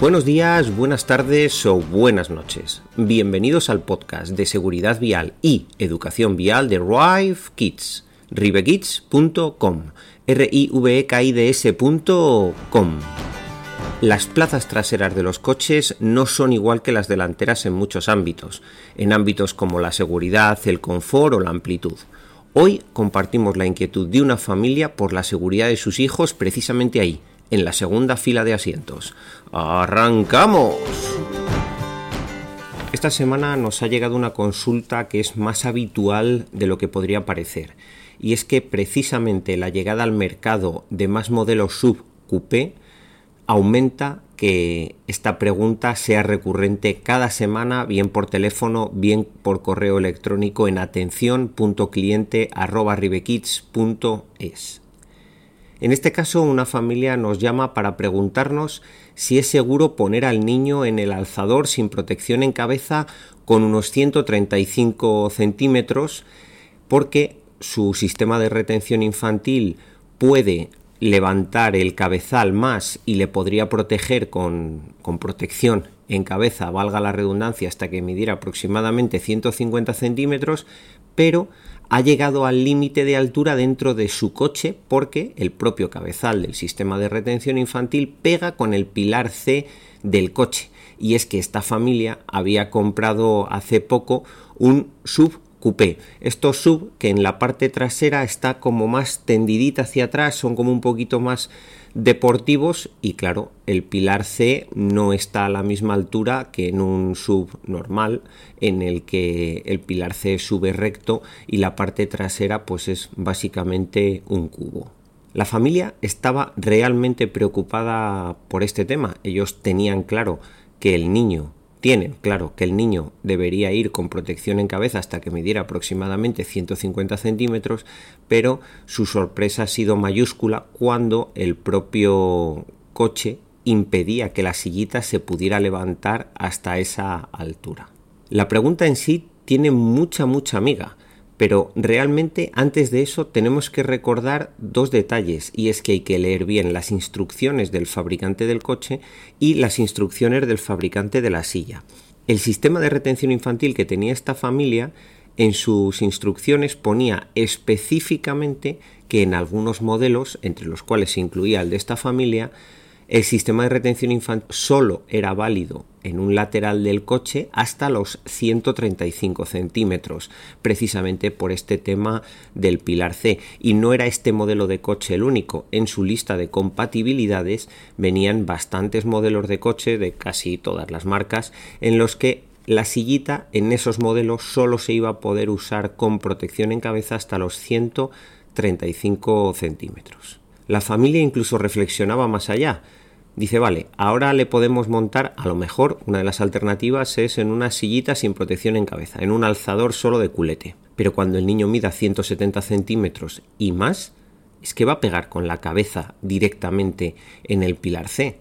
Buenos días, buenas tardes o buenas noches. Bienvenidos al podcast de seguridad vial y educación vial de Rive Kids, rivekids.com, r i v e k i d s.com. Las plazas traseras de los coches no son igual que las delanteras en muchos ámbitos, en ámbitos como la seguridad, el confort o la amplitud. Hoy compartimos la inquietud de una familia por la seguridad de sus hijos precisamente ahí, en la segunda fila de asientos. ¡Arrancamos! Esta semana nos ha llegado una consulta que es más habitual de lo que podría parecer, y es que precisamente la llegada al mercado de más modelos sub-coupé aumenta que esta pregunta sea recurrente cada semana, bien por teléfono, bien por correo electrónico en atención.cliente.ribekids.es. En este caso, una familia nos llama para preguntarnos si es seguro poner al niño en el alzador sin protección en cabeza con unos 135 centímetros porque su sistema de retención infantil puede levantar el cabezal más y le podría proteger con, con, protección en cabeza, valga la redundancia, hasta que midiera aproximadamente 150 centímetros, pero ha llegado al límite de altura dentro de su coche porque el propio cabezal del sistema de retención infantil pega con el pilar C del coche. Y es que esta familia había comprado hace poco un sub coupé. Estos sub que en la parte trasera está como más tendidita hacia atrás, son como un poquito más deportivos y claro, el pilar C no está a la misma altura que en un sub normal en el que el pilar C sube recto y la parte trasera pues es básicamente un cubo. La familia estaba realmente preocupada por este tema. Ellos tenían claro que el niño tienen claro que el niño debería ir con protección en cabeza hasta que midiera aproximadamente 150 centímetros, pero su sorpresa ha sido mayúscula cuando el propio coche impedía que la sillita se pudiera levantar hasta esa altura. La pregunta en sí tiene mucha, mucha amiga, pero realmente antes de eso tenemos que recordar dos detalles y es que hay que leer bien las instrucciones del fabricante del coche y las instrucciones del fabricante de la silla. El sistema de retención infantil que tenía esta familia en sus instrucciones ponía específicamente que en algunos modelos, entre los cuales se incluía el de esta familia, el sistema de retención infantil solo era válido en un lateral del coche hasta los 135 centímetros, precisamente por este tema del pilar C. Y no era este modelo de coche el único. En su lista de compatibilidades venían bastantes modelos de coche de casi todas las marcas en los que la sillita en esos modelos solo se iba a poder usar con protección en cabeza hasta los 135 centímetros. La familia incluso reflexionaba más allá. Dice, vale, ahora le podemos montar, a lo mejor una de las alternativas es en una sillita sin protección en cabeza, en un alzador solo de culete. Pero cuando el niño mida 170 centímetros y más, es que va a pegar con la cabeza directamente en el pilar C.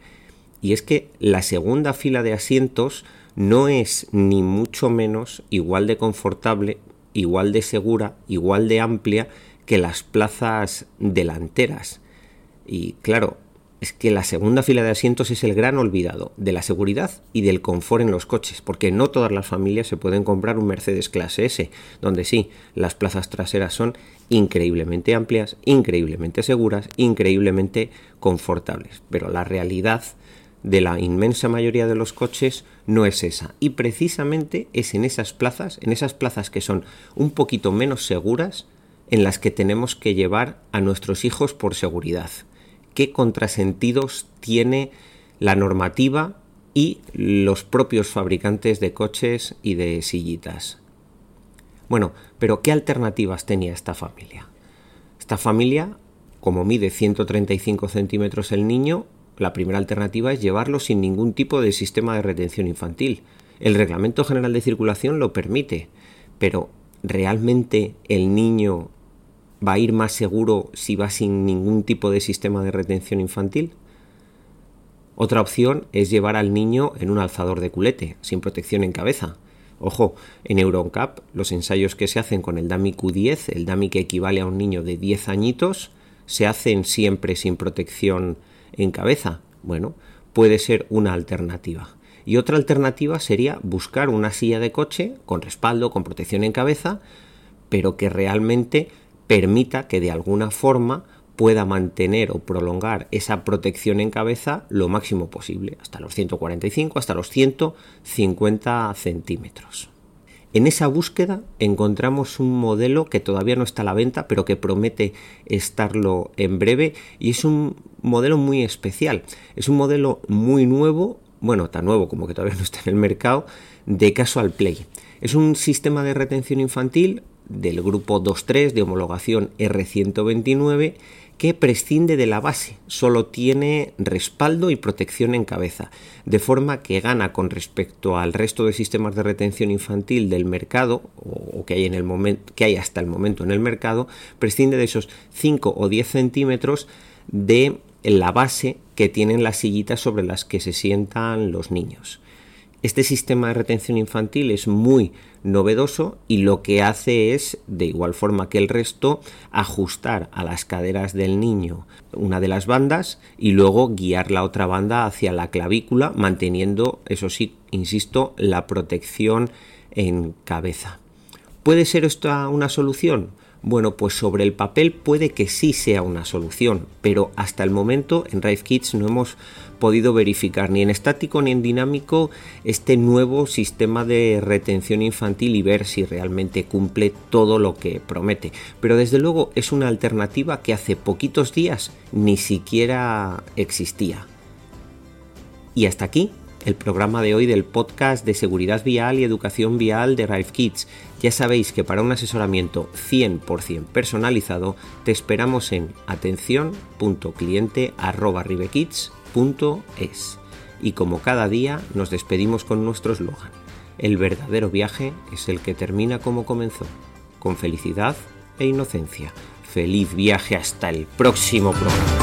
Y es que la segunda fila de asientos no es ni mucho menos igual de confortable, igual de segura, igual de amplia que las plazas delanteras. Y claro, es que la segunda fila de asientos es el gran olvidado de la seguridad y del confort en los coches, porque no todas las familias se pueden comprar un Mercedes clase S, donde sí, las plazas traseras son increíblemente amplias, increíblemente seguras, increíblemente confortables, pero la realidad de la inmensa mayoría de los coches no es esa. Y precisamente es en esas plazas, en esas plazas que son un poquito menos seguras, en las que tenemos que llevar a nuestros hijos por seguridad qué contrasentidos tiene la normativa y los propios fabricantes de coches y de sillitas. Bueno, pero ¿qué alternativas tenía esta familia? Esta familia como mide 135 centímetros el niño, la primera alternativa es llevarlo sin ningún tipo de sistema de retención infantil. El Reglamento General de Circulación lo permite, pero ¿realmente el niño va a ir más seguro si va sin ningún tipo de sistema de retención infantil? Otra opción es llevar al niño en un alzador de culete, sin protección en cabeza. Ojo, en EuronCap los ensayos que se hacen con el DAMI Q10, el DAMI que equivale a un niño de 10 añitos, se hacen siempre sin protección en cabeza. Bueno, puede ser una alternativa. Y otra alternativa sería buscar una silla de coche con respaldo, con protección en cabeza, pero que realmente permita que de alguna forma pueda mantener o prolongar esa protección en cabeza lo máximo posible, hasta los 145, hasta los 150 centímetros. En esa búsqueda encontramos un modelo que todavía no está a la venta, pero que promete estarlo en breve y es un modelo muy especial. Es un modelo muy nuevo, bueno, tan nuevo como que todavía no está en el mercado, de Casual Play. Es un sistema de retención infantil del grupo 2.3 de homologación R129 que prescinde de la base, solo tiene respaldo y protección en cabeza, de forma que gana con respecto al resto de sistemas de retención infantil del mercado o que hay, en el momento, que hay hasta el momento en el mercado, prescinde de esos 5 o 10 centímetros de la base que tienen las sillitas sobre las que se sientan los niños. Este sistema de retención infantil es muy novedoso y lo que hace es, de igual forma que el resto, ajustar a las caderas del niño una de las bandas y luego guiar la otra banda hacia la clavícula, manteniendo, eso sí, insisto, la protección en cabeza. ¿Puede ser esta una solución? Bueno, pues sobre el papel puede que sí sea una solución, pero hasta el momento en Rive Kids no hemos podido verificar ni en estático ni en dinámico este nuevo sistema de retención infantil y ver si realmente cumple todo lo que promete. Pero desde luego es una alternativa que hace poquitos días ni siquiera existía. Y hasta aquí el programa de hoy del podcast de seguridad vial y educación vial de Rive Kids. Ya sabéis que para un asesoramiento 100% personalizado te esperamos en atención.cliente.rivekids.es. Y como cada día nos despedimos con nuestro eslogan. El verdadero viaje es el que termina como comenzó, con felicidad e inocencia. Feliz viaje hasta el próximo programa.